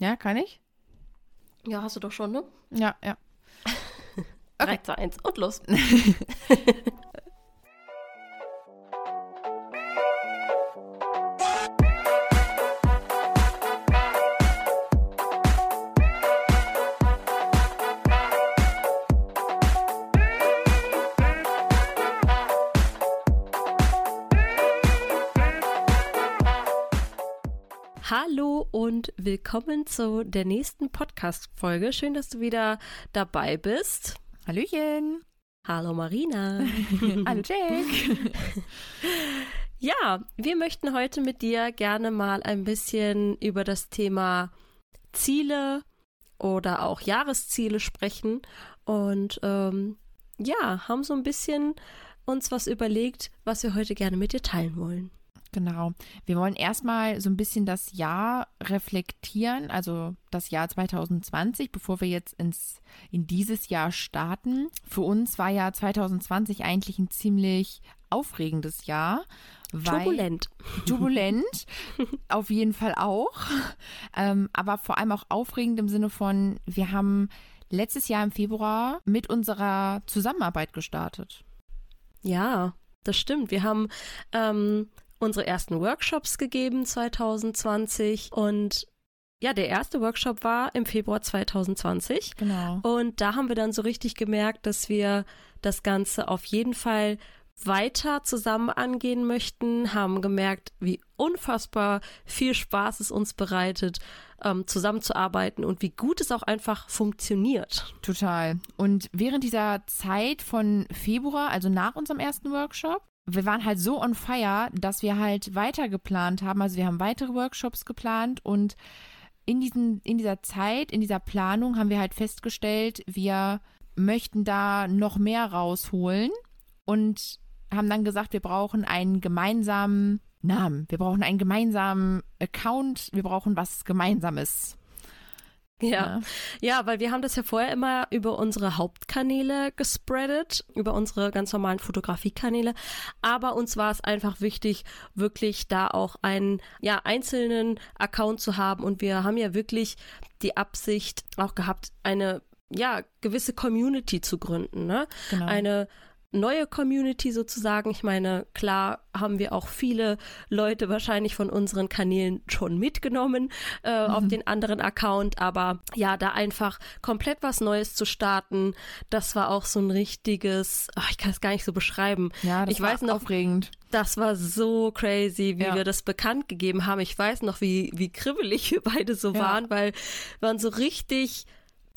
Ja, kann ich? Ja, hast du doch schon, ne? Ja, ja. 3, 2, 1 und los. willkommen zu der nächsten Podcast-Folge. Schön, dass du wieder dabei bist. Hallöchen. Hallo Marina. Hallo Jake. Ja, wir möchten heute mit dir gerne mal ein bisschen über das Thema Ziele oder auch Jahresziele sprechen und ähm, ja, haben so ein bisschen uns was überlegt, was wir heute gerne mit dir teilen wollen. Genau. Wir wollen erstmal so ein bisschen das Jahr reflektieren, also das Jahr 2020, bevor wir jetzt ins, in dieses Jahr starten. Für uns war ja 2020 eigentlich ein ziemlich aufregendes Jahr. Turbulent. Turbulent, auf jeden Fall auch. Ähm, aber vor allem auch aufregend im Sinne von, wir haben letztes Jahr im Februar mit unserer Zusammenarbeit gestartet. Ja, das stimmt. Wir haben ähm, unsere ersten Workshops gegeben 2020 und ja, der erste Workshop war im Februar 2020. Genau. Und da haben wir dann so richtig gemerkt, dass wir das Ganze auf jeden Fall weiter zusammen angehen möchten, haben gemerkt, wie unfassbar viel Spaß es uns bereitet, ähm, zusammenzuarbeiten und wie gut es auch einfach funktioniert. Total. Und während dieser Zeit von Februar, also nach unserem ersten Workshop, wir waren halt so on fire, dass wir halt weiter geplant haben. Also wir haben weitere Workshops geplant und in, diesen, in dieser Zeit, in dieser Planung haben wir halt festgestellt, wir möchten da noch mehr rausholen und haben dann gesagt, wir brauchen einen gemeinsamen Namen, wir brauchen einen gemeinsamen Account, wir brauchen was Gemeinsames. Ja. ja, weil wir haben das ja vorher immer über unsere Hauptkanäle gespreadet, über unsere ganz normalen Fotografiekanäle. Aber uns war es einfach wichtig, wirklich da auch einen ja, einzelnen Account zu haben. Und wir haben ja wirklich die Absicht auch gehabt, eine ja, gewisse Community zu gründen, ne? Genau. Eine neue Community sozusagen. Ich meine, klar haben wir auch viele Leute wahrscheinlich von unseren Kanälen schon mitgenommen äh, mhm. auf den anderen Account, aber ja, da einfach komplett was Neues zu starten, das war auch so ein richtiges, ach, ich kann es gar nicht so beschreiben. Ja, das ich war weiß noch, aufregend. Das war so crazy, wie ja. wir das bekannt gegeben haben. Ich weiß noch, wie, wie kribbelig wir beide so ja. waren, weil wir waren so richtig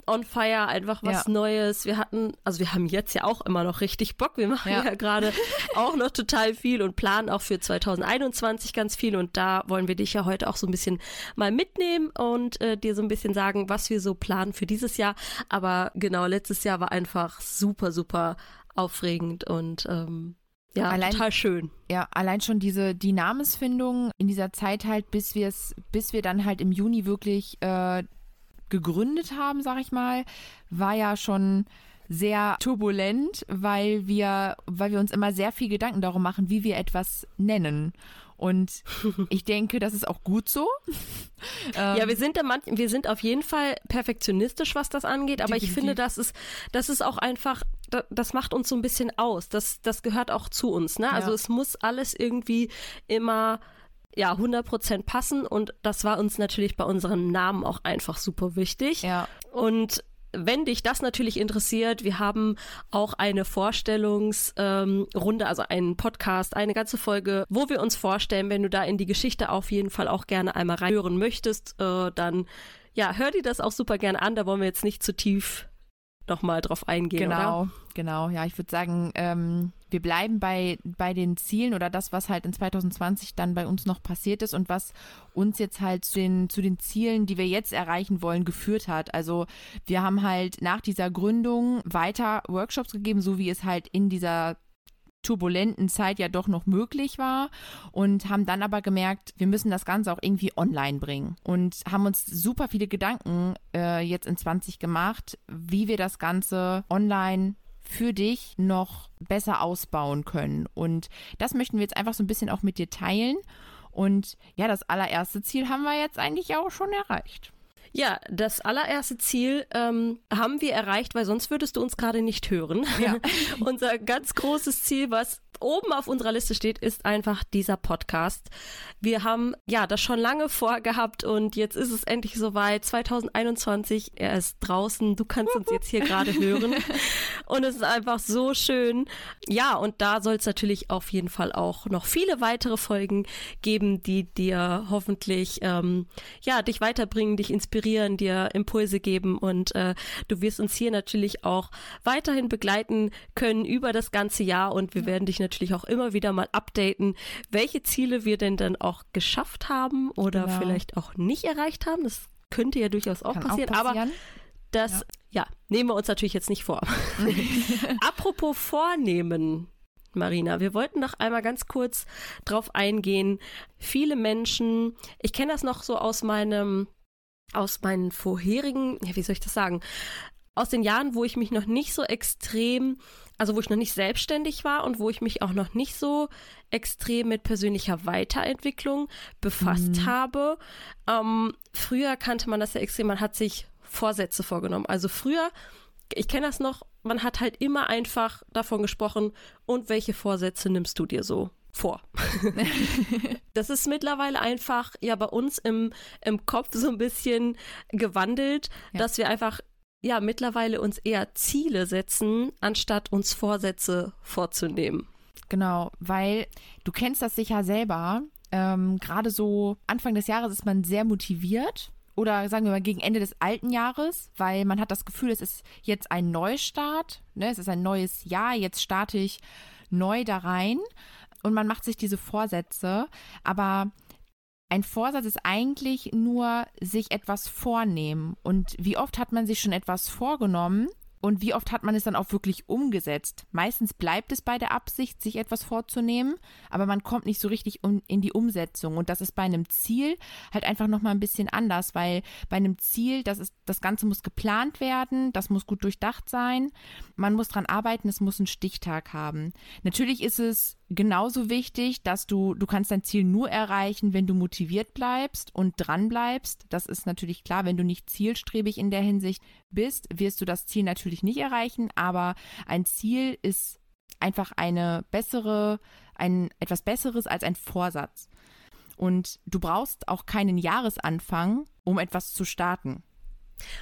on fire, einfach was ja. Neues. Wir hatten, also wir haben jetzt ja auch immer noch richtig Bock. Wir machen ja, ja gerade auch noch total viel und planen auch für 2021 ganz viel. Und da wollen wir dich ja heute auch so ein bisschen mal mitnehmen und äh, dir so ein bisschen sagen, was wir so planen für dieses Jahr. Aber genau, letztes Jahr war einfach super, super aufregend und ähm, ja, allein, total schön. Ja, allein schon diese die Namensfindung in dieser Zeit halt, bis wir es, bis wir dann halt im Juni wirklich äh, gegründet haben, sag ich mal, war ja schon sehr turbulent, weil wir, weil wir uns immer sehr viel Gedanken darum machen, wie wir etwas nennen. Und ich denke, das ist auch gut so. ja, wir sind, manch, wir sind auf jeden Fall perfektionistisch, was das angeht, aber Definitiv. ich finde, das ist, das ist auch einfach, das macht uns so ein bisschen aus. Das, das gehört auch zu uns. Ne? Also ja. es muss alles irgendwie immer ja, 100% passen und das war uns natürlich bei unseren Namen auch einfach super wichtig. Ja. Und wenn dich das natürlich interessiert, wir haben auch eine Vorstellungsrunde, ähm, also einen Podcast, eine ganze Folge, wo wir uns vorstellen, wenn du da in die Geschichte auf jeden Fall auch gerne einmal reinhören möchtest, äh, dann ja, hör dir das auch super gerne an. Da wollen wir jetzt nicht zu tief nochmal drauf eingehen. Genau, oder? genau. Ja, ich würde sagen, ähm, wir bleiben bei, bei den Zielen oder das, was halt in 2020 dann bei uns noch passiert ist und was uns jetzt halt zu den, zu den Zielen, die wir jetzt erreichen wollen, geführt hat. Also wir haben halt nach dieser Gründung weiter Workshops gegeben, so wie es halt in dieser turbulenten Zeit ja doch noch möglich war und haben dann aber gemerkt, wir müssen das Ganze auch irgendwie online bringen und haben uns super viele Gedanken äh, jetzt in 20 gemacht, wie wir das Ganze online für dich noch besser ausbauen können. Und das möchten wir jetzt einfach so ein bisschen auch mit dir teilen. Und ja, das allererste Ziel haben wir jetzt eigentlich auch schon erreicht. Ja, das allererste Ziel ähm, haben wir erreicht, weil sonst würdest du uns gerade nicht hören. Ja. Unser ganz großes Ziel, was oben auf unserer Liste steht, ist einfach dieser Podcast. Wir haben ja das schon lange vorgehabt und jetzt ist es endlich soweit. 2021, er ist draußen. Du kannst uns jetzt hier gerade hören. Und es ist einfach so schön. Ja, und da soll es natürlich auf jeden Fall auch noch viele weitere Folgen geben, die dir hoffentlich ähm, ja dich weiterbringen, dich inspirieren, dir Impulse geben und äh, du wirst uns hier natürlich auch weiterhin begleiten können über das ganze Jahr und wir werden dich natürlich auch immer wieder mal updaten, welche Ziele wir denn dann auch geschafft haben oder genau. vielleicht auch nicht erreicht haben. Das könnte ja durchaus auch passieren, auch passieren, aber das ja. ja, nehmen wir uns natürlich jetzt nicht vor. Apropos vornehmen, Marina, wir wollten noch einmal ganz kurz drauf eingehen. Viele Menschen, ich kenne das noch so aus meinem aus meinen vorherigen, ja, wie soll ich das sagen? Aus den Jahren, wo ich mich noch nicht so extrem, also wo ich noch nicht selbstständig war und wo ich mich auch noch nicht so extrem mit persönlicher Weiterentwicklung befasst mhm. habe. Ähm, früher kannte man das ja extrem, man hat sich Vorsätze vorgenommen. Also früher, ich kenne das noch, man hat halt immer einfach davon gesprochen, und welche Vorsätze nimmst du dir so vor. das ist mittlerweile einfach ja bei uns im, im Kopf so ein bisschen gewandelt, ja. dass wir einfach ja mittlerweile uns eher Ziele setzen, anstatt uns Vorsätze vorzunehmen. Genau, weil du kennst das sicher selber. Ähm, Gerade so Anfang des Jahres ist man sehr motiviert oder sagen wir mal gegen Ende des alten Jahres, weil man hat das Gefühl, es ist jetzt ein Neustart, ne? es ist ein neues Jahr, jetzt starte ich neu da rein und man macht sich diese Vorsätze, aber ein Vorsatz ist eigentlich nur sich etwas vornehmen und wie oft hat man sich schon etwas vorgenommen und wie oft hat man es dann auch wirklich umgesetzt? Meistens bleibt es bei der Absicht, sich etwas vorzunehmen, aber man kommt nicht so richtig in die Umsetzung. Und das ist bei einem Ziel halt einfach nochmal ein bisschen anders, weil bei einem Ziel, das ist, das Ganze muss geplant werden, das muss gut durchdacht sein, man muss dran arbeiten, es muss einen Stichtag haben. Natürlich ist es genauso wichtig, dass du, du kannst dein Ziel nur erreichen, wenn du motiviert bleibst und dran bleibst. Das ist natürlich klar, wenn du nicht zielstrebig in der Hinsicht bist, wirst du das Ziel natürlich nicht erreichen, aber ein Ziel ist einfach eine bessere, ein etwas besseres als ein Vorsatz. Und du brauchst auch keinen Jahresanfang, um etwas zu starten.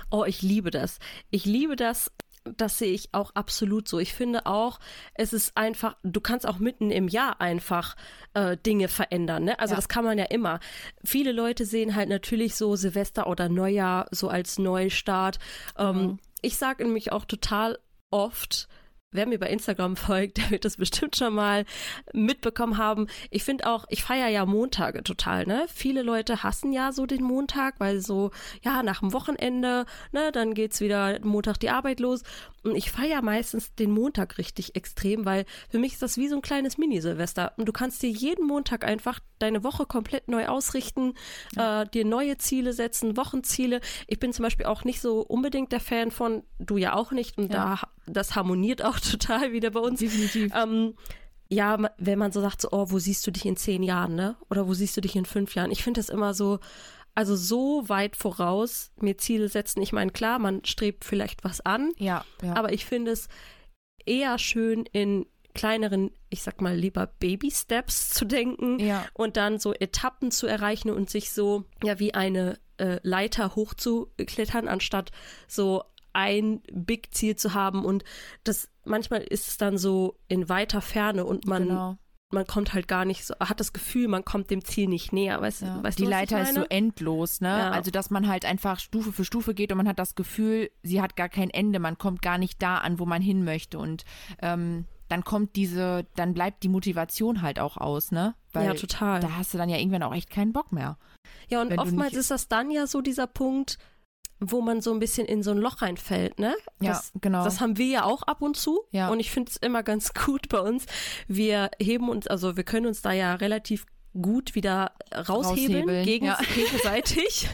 Oh, ich liebe das. Ich liebe das, das sehe ich auch absolut so. Ich finde auch, es ist einfach, du kannst auch mitten im Jahr einfach äh, Dinge verändern. Ne? Also ja. das kann man ja immer. Viele Leute sehen halt natürlich so Silvester oder Neujahr so als Neustart. Ähm, mhm. Ich sage nämlich auch total oft, wer mir bei Instagram folgt, der wird das bestimmt schon mal mitbekommen haben. Ich finde auch, ich feiere ja Montage total, ne? Viele Leute hassen ja so den Montag, weil so, ja, nach dem Wochenende, ne, dann geht's wieder Montag die Arbeit los. Und ich feiere meistens den Montag richtig extrem, weil für mich ist das wie so ein kleines Mini-Silvester. Und du kannst dir jeden Montag einfach deine Woche komplett neu ausrichten, ja. äh, dir neue Ziele setzen, Wochenziele. Ich bin zum Beispiel auch nicht so unbedingt der Fan von, du ja auch nicht, und ja. da das harmoniert auch total wieder bei uns. Definitiv. Ähm, ja, wenn man so sagt, so, oh, wo siehst du dich in zehn Jahren, ne? Oder wo siehst du dich in fünf Jahren? Ich finde das immer so, also so weit voraus mir Ziele setzen. Ich meine, klar, man strebt vielleicht was an. Ja, ja. Aber ich finde es eher schön in kleineren, ich sag mal lieber Baby-Steps zu denken ja. und dann so Etappen zu erreichen und sich so ja wie eine äh, Leiter hochzuklettern, anstatt so ein Big Ziel zu haben und das manchmal ist es dann so in weiter Ferne und man genau. man kommt halt gar nicht so hat das Gefühl, man kommt dem Ziel nicht näher, weißt, ja. weißt Die Leiter ist so endlos, ne? Ja. Also dass man halt einfach Stufe für Stufe geht und man hat das Gefühl, sie hat gar kein Ende, man kommt gar nicht da an, wo man hin möchte und ähm, dann kommt diese, dann bleibt die Motivation halt auch aus, ne? Weil ja, total. Da hast du dann ja irgendwann auch echt keinen Bock mehr. Ja, und oftmals ist das dann ja so dieser Punkt, wo man so ein bisschen in so ein Loch reinfällt, ne? Das, ja, genau. Das haben wir ja auch ab und zu. Ja. Und ich finde es immer ganz gut bei uns. Wir heben uns, also wir können uns da ja relativ gut wieder raushebeln, raushebeln gegen, ja. gegenseitig.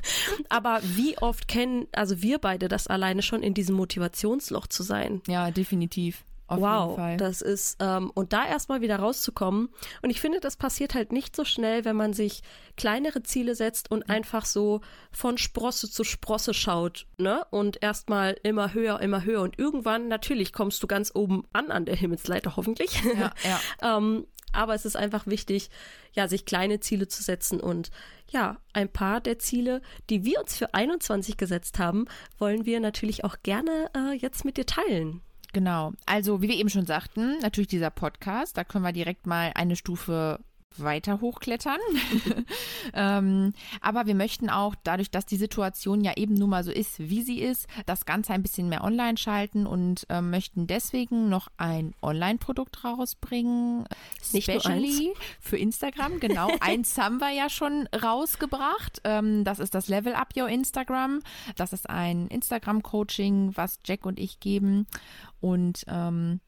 Aber wie oft kennen, also wir beide das alleine schon in diesem Motivationsloch zu sein? Ja, definitiv. Auf wow, das ist, ähm, und da erstmal wieder rauszukommen. Und ich finde, das passiert halt nicht so schnell, wenn man sich kleinere Ziele setzt und einfach so von Sprosse zu Sprosse schaut, ne? Und erstmal immer höher, immer höher. Und irgendwann, natürlich, kommst du ganz oben an an der Himmelsleiter, hoffentlich. Ja, ja. ähm, aber es ist einfach wichtig, ja, sich kleine Ziele zu setzen und ja, ein paar der Ziele, die wir uns für 21 gesetzt haben, wollen wir natürlich auch gerne äh, jetzt mit dir teilen. Genau. Also, wie wir eben schon sagten, natürlich dieser Podcast, da können wir direkt mal eine Stufe weiter hochklettern. ähm, aber wir möchten auch, dadurch, dass die Situation ja eben nun mal so ist, wie sie ist, das Ganze ein bisschen mehr online schalten und äh, möchten deswegen noch ein Online-Produkt rausbringen. Nicht Specially für Instagram. Genau, eins haben wir ja schon rausgebracht. Ähm, das ist das Level Up Your Instagram. Das ist ein Instagram-Coaching, was Jack und ich geben. Und ähm,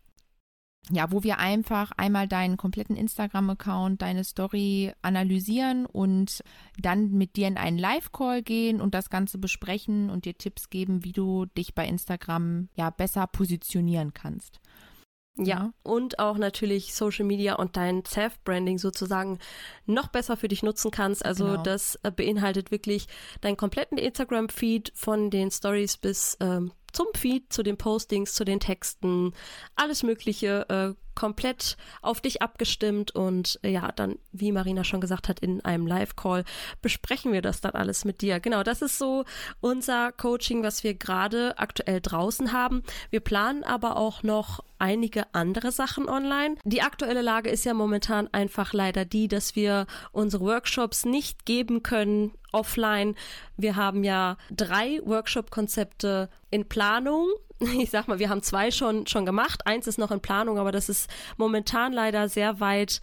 ja, wo wir einfach einmal deinen kompletten Instagram-Account, deine Story analysieren und dann mit dir in einen Live-Call gehen und das Ganze besprechen und dir Tipps geben, wie du dich bei Instagram ja besser positionieren kannst. Ja, und auch natürlich Social Media und dein Self-Branding sozusagen noch besser für dich nutzen kannst. Also genau. das äh, beinhaltet wirklich deinen kompletten Instagram-Feed von den Stories bis ähm, zum Feed, zu den Postings, zu den Texten, alles Mögliche äh, komplett auf dich abgestimmt und äh, ja, dann, wie Marina schon gesagt hat, in einem Live-Call besprechen wir das dann alles mit dir. Genau, das ist so unser Coaching, was wir gerade aktuell draußen haben. Wir planen aber auch noch einige andere Sachen online. Die aktuelle Lage ist ja momentan einfach leider die, dass wir unsere Workshops nicht geben können offline. Wir haben ja drei Workshop-Konzepte in Planung. Ich sag mal, wir haben zwei schon, schon gemacht. Eins ist noch in Planung, aber das ist momentan leider sehr weit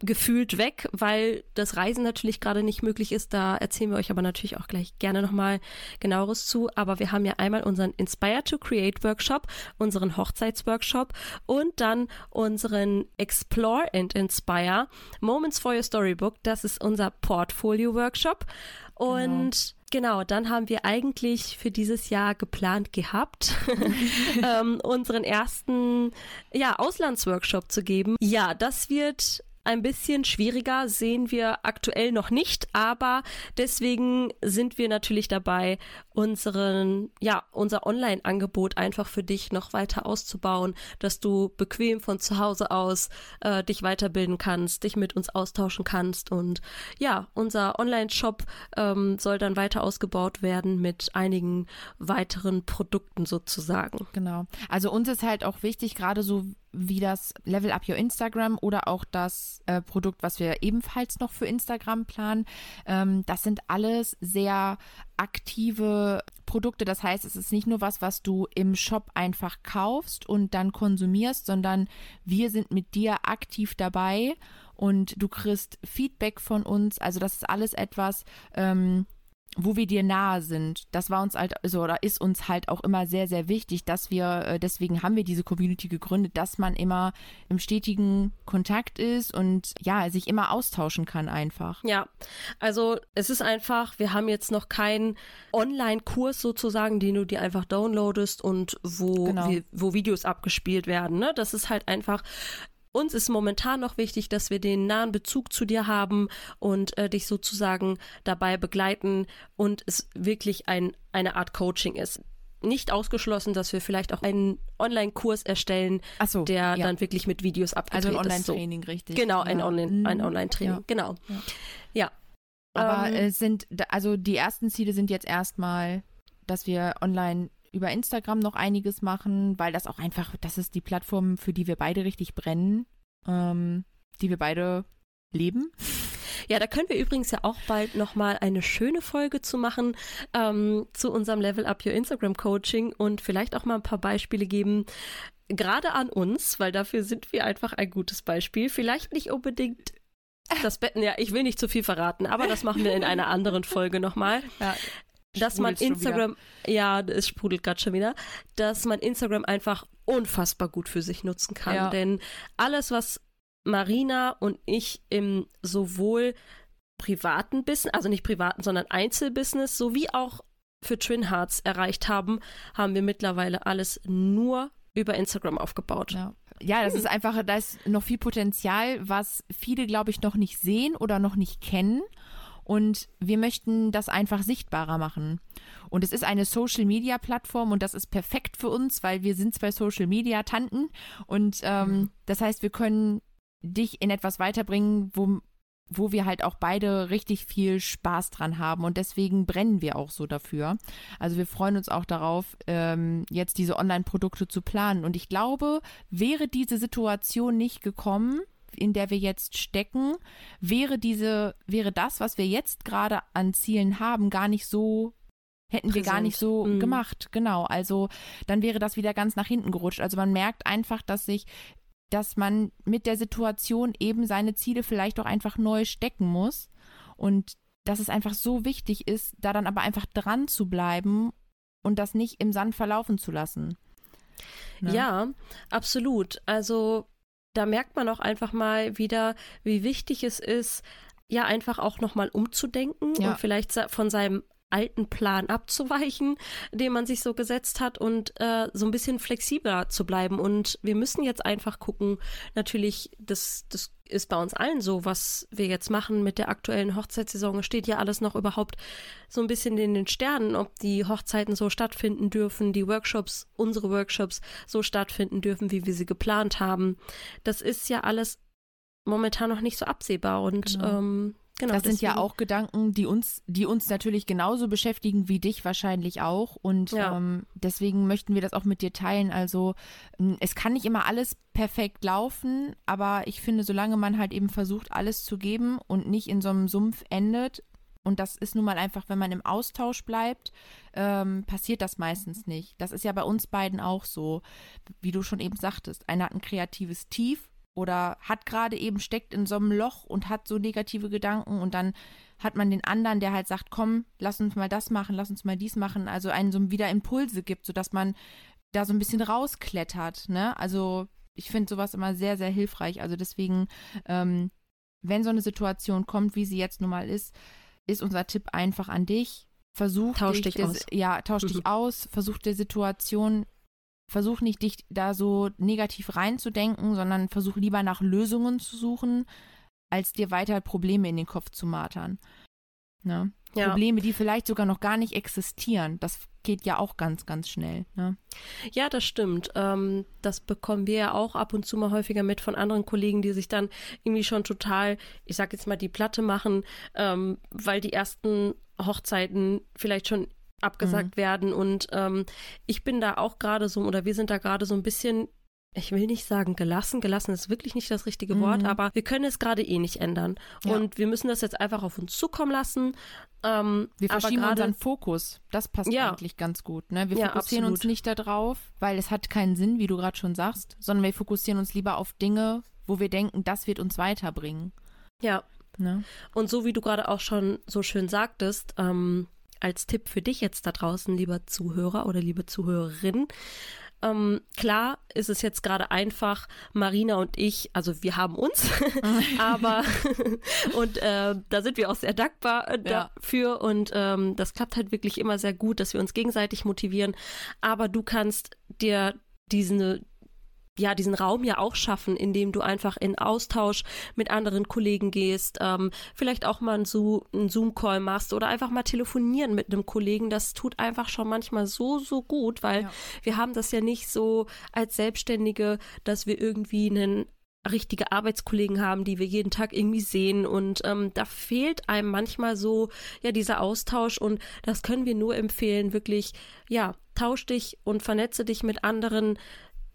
gefühlt weg, weil das Reisen natürlich gerade nicht möglich ist. Da erzählen wir euch aber natürlich auch gleich gerne nochmal genaueres zu. Aber wir haben ja einmal unseren Inspire to Create Workshop, unseren Hochzeitsworkshop und dann unseren Explore and Inspire Moments for Your Storybook. Das ist unser Portfolio Workshop. Und genau. Genau, dann haben wir eigentlich für dieses Jahr geplant gehabt, ähm, unseren ersten ja, Auslandsworkshop zu geben. Ja, das wird ein bisschen schwieriger sehen wir aktuell noch nicht, aber deswegen sind wir natürlich dabei, unseren, ja, unser Online-Angebot einfach für dich noch weiter auszubauen, dass du bequem von zu Hause aus äh, dich weiterbilden kannst, dich mit uns austauschen kannst und ja, unser Online-Shop ähm, soll dann weiter ausgebaut werden mit einigen weiteren Produkten sozusagen. Genau. Also uns ist halt auch wichtig, gerade so wie das Level Up Your Instagram oder auch das äh, Produkt, was wir ebenfalls noch für Instagram planen. Ähm, das sind alles sehr aktive Produkte. Das heißt, es ist nicht nur was, was du im Shop einfach kaufst und dann konsumierst, sondern wir sind mit dir aktiv dabei und du kriegst Feedback von uns. Also das ist alles etwas, ähm, wo wir dir nahe sind. Das war uns halt, also, oder ist uns halt auch immer sehr, sehr wichtig, dass wir, äh, deswegen haben wir diese Community gegründet, dass man immer im stetigen Kontakt ist und ja, sich immer austauschen kann einfach. Ja, also es ist einfach, wir haben jetzt noch keinen Online-Kurs sozusagen, den du dir einfach downloadest und wo, genau. wir, wo Videos abgespielt werden. Ne? Das ist halt einfach uns ist momentan noch wichtig, dass wir den nahen Bezug zu dir haben und äh, dich sozusagen dabei begleiten und es wirklich ein, eine Art Coaching ist. Nicht ausgeschlossen, dass wir vielleicht auch einen Online-Kurs erstellen, so, der ja. dann wirklich mit Videos abgedreht ist. Also ein Online-Training, so. richtig. Genau, ein, Online, ein mhm. Online-Training, ja. genau. Ja. ja. Aber ähm, es sind, also die ersten Ziele sind jetzt erstmal, dass wir online über Instagram noch einiges machen, weil das auch einfach, das ist die Plattform, für die wir beide richtig brennen, ähm, die wir beide leben. Ja, da können wir übrigens ja auch bald nochmal eine schöne Folge zu machen ähm, zu unserem Level Up Your Instagram Coaching und vielleicht auch mal ein paar Beispiele geben, gerade an uns, weil dafür sind wir einfach ein gutes Beispiel. Vielleicht nicht unbedingt das Betten, ja, ich will nicht zu viel verraten, aber das machen wir in einer anderen Folge nochmal. Ja dass man Instagram, ja, es sprudelt gerade schon wieder, dass man Instagram einfach unfassbar gut für sich nutzen kann. Ja. Denn alles, was Marina und ich im sowohl privaten Business, also nicht privaten, sondern Einzelbusiness, sowie auch für Twin Hearts erreicht haben, haben wir mittlerweile alles nur über Instagram aufgebaut. Ja. ja, das ist einfach, da ist noch viel Potenzial, was viele, glaube ich, noch nicht sehen oder noch nicht kennen. Und wir möchten das einfach sichtbarer machen. Und es ist eine Social-Media-Plattform und das ist perfekt für uns, weil wir sind zwei Social-Media-Tanten. Und ähm, mhm. das heißt, wir können dich in etwas weiterbringen, wo, wo wir halt auch beide richtig viel Spaß dran haben und deswegen brennen wir auch so dafür. Also wir freuen uns auch darauf, ähm, jetzt diese Online-Produkte zu planen. Und ich glaube, wäre diese Situation nicht gekommen, in der wir jetzt stecken, wäre diese, wäre das, was wir jetzt gerade an Zielen haben, gar nicht so hätten Präsent. wir gar nicht so mhm. gemacht. Genau. Also dann wäre das wieder ganz nach hinten gerutscht. Also man merkt einfach, dass sich dass man mit der Situation eben seine Ziele vielleicht auch einfach neu stecken muss und dass es einfach so wichtig ist, da dann aber einfach dran zu bleiben und das nicht im Sand verlaufen zu lassen. Ne? Ja, absolut. Also da merkt man auch einfach mal wieder, wie wichtig es ist, ja einfach auch nochmal umzudenken ja. und vielleicht von seinem alten Plan abzuweichen, den man sich so gesetzt hat und äh, so ein bisschen flexibler zu bleiben. Und wir müssen jetzt einfach gucken, natürlich, das, das ist bei uns allen so, was wir jetzt machen mit der aktuellen Hochzeitssaison. Steht ja alles noch überhaupt so ein bisschen in den Sternen, ob die Hochzeiten so stattfinden dürfen, die Workshops, unsere Workshops so stattfinden dürfen, wie wir sie geplant haben. Das ist ja alles momentan noch nicht so absehbar und genau. ähm, Genau, das sind ja auch Gedanken, die uns, die uns natürlich genauso beschäftigen wie dich wahrscheinlich auch. Und ja. ähm, deswegen möchten wir das auch mit dir teilen. Also es kann nicht immer alles perfekt laufen, aber ich finde, solange man halt eben versucht, alles zu geben und nicht in so einem Sumpf endet, und das ist nun mal einfach, wenn man im Austausch bleibt, ähm, passiert das meistens nicht. Das ist ja bei uns beiden auch so, wie du schon eben sagtest. Einer hat ein kreatives Tief oder hat gerade eben steckt in so einem Loch und hat so negative Gedanken und dann hat man den anderen, der halt sagt, komm, lass uns mal das machen, lass uns mal dies machen, also einen so wieder Impulse gibt, sodass man da so ein bisschen rausklettert, ne? Also ich finde sowas immer sehr, sehr hilfreich. Also deswegen, ähm, wenn so eine Situation kommt, wie sie jetzt nun mal ist, ist unser Tipp einfach an dich. Versuch tausch dich, dich aus. Ja, tausch mhm. dich aus, versuch der Situation versuch nicht, dich da so negativ reinzudenken, sondern versuch lieber nach Lösungen zu suchen, als dir weiter Probleme in den Kopf zu martern. Ne? Ja. Probleme, die vielleicht sogar noch gar nicht existieren. Das geht ja auch ganz, ganz schnell. Ne? Ja, das stimmt. Ähm, das bekommen wir ja auch ab und zu mal häufiger mit von anderen Kollegen, die sich dann irgendwie schon total, ich sag jetzt mal, die Platte machen, ähm, weil die ersten Hochzeiten vielleicht schon abgesagt mhm. werden. Und ähm, ich bin da auch gerade so, oder wir sind da gerade so ein bisschen ich will nicht sagen gelassen, gelassen ist wirklich nicht das richtige mhm. Wort, aber wir können es gerade eh nicht ändern. Ja. Und wir müssen das jetzt einfach auf uns zukommen lassen. Ähm, wir verschieben grade, unseren Fokus. Das passt ja. eigentlich ganz gut. Ne? Wir ja, fokussieren absolut. uns nicht darauf, weil es hat keinen Sinn, wie du gerade schon sagst, sondern wir fokussieren uns lieber auf Dinge, wo wir denken, das wird uns weiterbringen. Ja. Ne? Und so wie du gerade auch schon so schön sagtest, ähm, als Tipp für dich jetzt da draußen, lieber Zuhörer oder liebe Zuhörerin. Ähm, klar ist es jetzt gerade einfach, Marina und ich, also wir haben uns, aber und äh, da sind wir auch sehr dankbar äh, dafür ja. und ähm, das klappt halt wirklich immer sehr gut, dass wir uns gegenseitig motivieren. Aber du kannst dir diese, ja diesen Raum ja auch schaffen, indem du einfach in Austausch mit anderen Kollegen gehst, ähm, vielleicht auch mal einen, Zoom-Call machst oder einfach mal telefonieren mit einem Kollegen. Das tut einfach schon manchmal so, so gut, weil ja. wir haben das ja nicht so als Selbstständige, dass wir irgendwie einen richtige Arbeitskollegen haben, die wir jeden Tag irgendwie sehen und ähm, da fehlt einem manchmal so ja dieser Austausch und das können wir nur empfehlen, wirklich ja tausch dich und vernetze dich mit anderen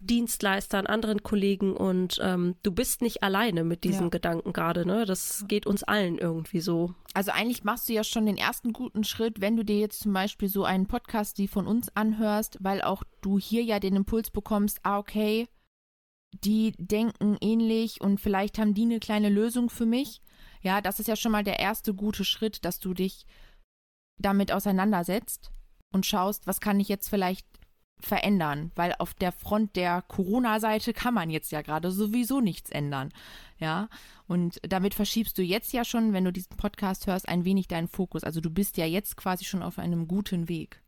Dienstleistern, anderen Kollegen und ähm, du bist nicht alleine mit diesem ja. Gedanken gerade, ne? Das geht uns allen irgendwie so. Also eigentlich machst du ja schon den ersten guten Schritt, wenn du dir jetzt zum Beispiel so einen Podcast, die von uns anhörst, weil auch du hier ja den Impuls bekommst, ah, okay, die denken ähnlich und vielleicht haben die eine kleine Lösung für mich. Ja, das ist ja schon mal der erste gute Schritt, dass du dich damit auseinandersetzt und schaust, was kann ich jetzt vielleicht verändern, weil auf der Front der Corona-Seite kann man jetzt ja gerade sowieso nichts ändern. Ja, und damit verschiebst du jetzt ja schon, wenn du diesen Podcast hörst, ein wenig deinen Fokus. Also du bist ja jetzt quasi schon auf einem guten Weg.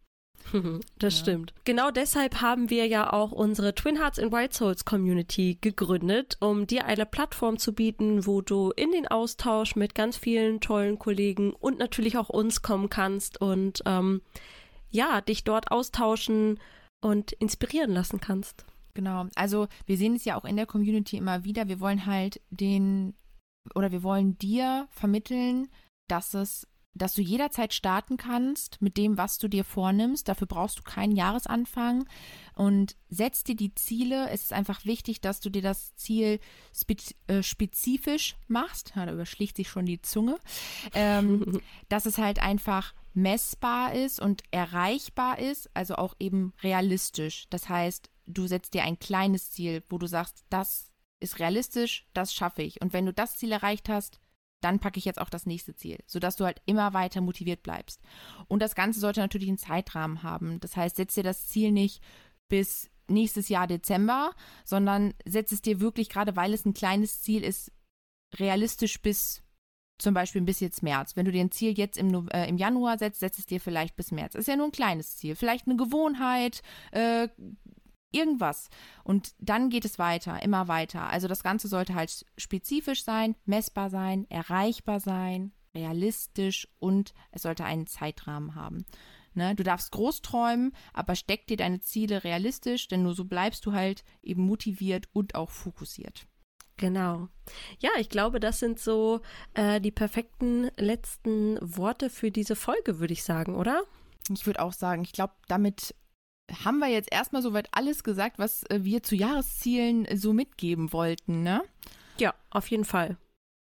Das ja. stimmt. Genau deshalb haben wir ja auch unsere Twin Hearts and White Souls Community gegründet, um dir eine Plattform zu bieten, wo du in den Austausch mit ganz vielen tollen Kollegen und natürlich auch uns kommen kannst und ähm, ja, dich dort austauschen und inspirieren lassen kannst. Genau. Also wir sehen es ja auch in der Community immer wieder. Wir wollen halt den oder wir wollen dir vermitteln, dass es dass du jederzeit starten kannst mit dem, was du dir vornimmst. Dafür brauchst du keinen Jahresanfang und setz dir die Ziele. Es ist einfach wichtig, dass du dir das Ziel äh, spezifisch machst. Ja, da überschlägt sich schon die Zunge. Ähm, dass es halt einfach messbar ist und erreichbar ist, also auch eben realistisch. Das heißt, du setzt dir ein kleines Ziel, wo du sagst, das ist realistisch, das schaffe ich. Und wenn du das Ziel erreicht hast, dann packe ich jetzt auch das nächste Ziel, sodass du halt immer weiter motiviert bleibst. Und das Ganze sollte natürlich einen Zeitrahmen haben. Das heißt, setz dir das Ziel nicht bis nächstes Jahr Dezember, sondern setz es dir wirklich, gerade weil es ein kleines Ziel ist, realistisch bis zum Beispiel bis jetzt März. Wenn du dir ein Ziel jetzt im, äh, im Januar setzt, setz es dir vielleicht bis März. Ist ja nur ein kleines Ziel. Vielleicht eine Gewohnheit, äh, irgendwas. Und dann geht es weiter, immer weiter. Also das Ganze sollte halt spezifisch sein, messbar sein, erreichbar sein, realistisch und es sollte einen Zeitrahmen haben. Ne? Du darfst groß träumen, aber steck dir deine Ziele realistisch, denn nur so bleibst du halt eben motiviert und auch fokussiert. Genau. Ja, ich glaube, das sind so äh, die perfekten letzten Worte für diese Folge, würde ich sagen, oder? Ich würde auch sagen, ich glaube, damit haben wir jetzt erstmal soweit alles gesagt, was äh, wir zu Jahreszielen so mitgeben wollten, ne? Ja, auf jeden Fall.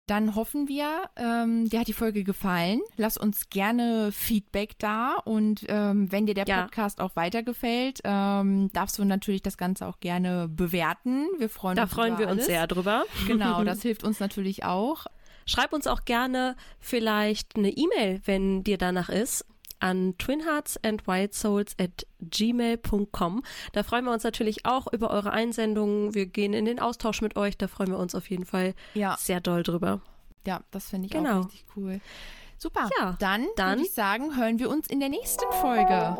Dann hoffen wir, ähm, dir hat die Folge gefallen. Lass uns gerne Feedback da und ähm, wenn dir der ja. Podcast auch weitergefällt, ähm, darfst du natürlich das Ganze auch gerne bewerten. Wir freuen da uns. Da freuen wir alles. uns sehr drüber. Genau, das hilft uns natürlich auch. Schreib uns auch gerne vielleicht eine E-Mail, wenn dir danach ist, an twinheartsandwhitesouls at gmail.com. Da freuen wir uns natürlich auch über eure Einsendungen. Wir gehen in den Austausch mit euch. Da freuen wir uns auf jeden Fall ja. sehr doll drüber. Ja, das finde ich genau. auch richtig cool. Super. Ja, dann, dann würde ich sagen, hören wir uns in der nächsten Folge.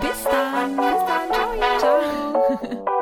Bis dann. Bis dann. Ciao. Ciao.